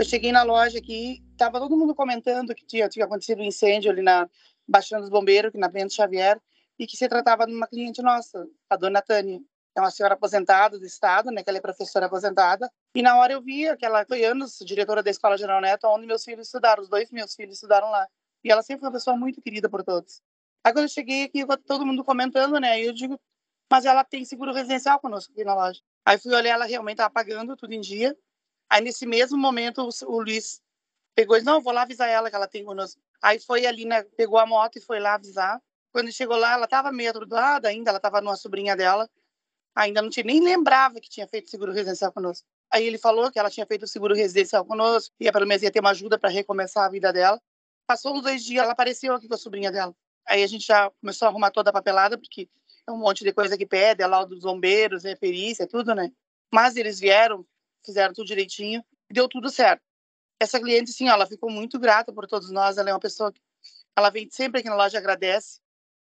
Eu cheguei na loja aqui, tava todo mundo comentando que tinha, tinha acontecido um incêndio ali na Baixada dos Bombeiros, na Bento Xavier, e que se tratava de uma cliente nossa, a dona Tânia. É uma senhora aposentada do Estado, né, que ela é professora aposentada. E na hora eu via que ela foi anos diretora da Escola General Neto, onde meus filhos estudaram, os dois meus filhos estudaram lá. E ela sempre foi uma pessoa muito querida por todos. Aí quando eu cheguei aqui, todo mundo comentando, né, eu digo, mas ela tem seguro residencial conosco aqui na loja. Aí fui olhar, ela realmente estava pagando tudo em dia. Aí, nesse mesmo momento, o, o Luiz pegou e disse, não, vou lá avisar ela que ela tem conosco. Aí foi ali, né, pegou a moto e foi lá avisar. Quando chegou lá, ela estava meio atordoada ainda, ela estava numa sobrinha dela. Ainda não tinha, nem lembrava que tinha feito seguro residencial conosco. Aí ele falou que ela tinha feito seguro residencial conosco, ia pelo menos ia ter uma ajuda para recomeçar a vida dela. Passou uns dois dias, ela apareceu aqui com a sobrinha dela. Aí a gente já começou a arrumar toda a papelada, porque é um monte de coisa que pede, é lá dos bombeiros, é perícia, tudo, né? Mas eles vieram, fizeram tudo direitinho e deu tudo certo. Essa cliente, sim, ela ficou muito grata por todos nós. Ela é uma pessoa que ela vem sempre aqui na loja agradece.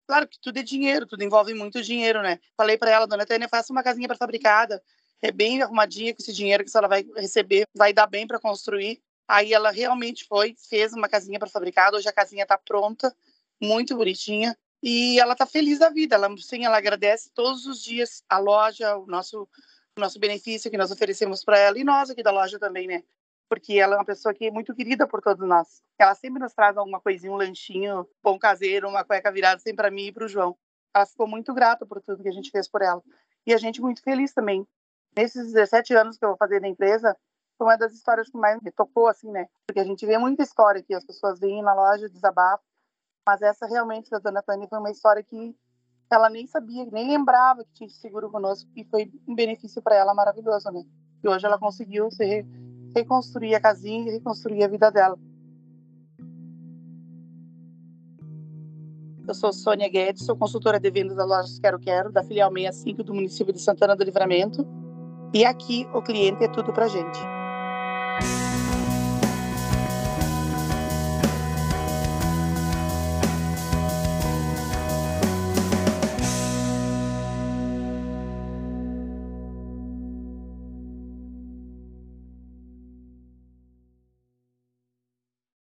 Claro que tudo é dinheiro, tudo envolve muito dinheiro, né? Falei para ela, dona Tânia, faça uma casinha fabricada, é bem arrumadinha com esse dinheiro que ela vai receber, vai dar bem para construir. Aí ela realmente foi, fez uma casinha fabricada. Hoje a casinha está pronta, muito bonitinha. E ela está feliz da vida. Ela, sim, ela agradece todos os dias a loja, o nosso o nosso benefício que nós oferecemos para ela e nós aqui da loja também, né? Porque ela é uma pessoa que é muito querida por todos nós. Ela sempre nos traz alguma coisinha, um lanchinho, pão caseiro, uma cueca virada, sempre para mim e para o João. Ela ficou muito grata por tudo que a gente fez por ela. E a gente muito feliz também. Nesses 17 anos que eu vou fazer na empresa, foi uma das histórias que mais me tocou, assim, né? Porque a gente vê muita história aqui, as pessoas vêm na loja, desabafam, mas essa realmente da Dona Tânia foi uma história que ela nem sabia, nem lembrava que tinha seguro conosco e foi um benefício para ela maravilhoso, né? E hoje ela conseguiu se reconstruir a casinha e reconstruir a vida dela. Eu sou Sônia Guedes, sou consultora de vendas da loja Quero Quero, da filial 65 do município de Santana do Livramento. E aqui o cliente é tudo pra gente.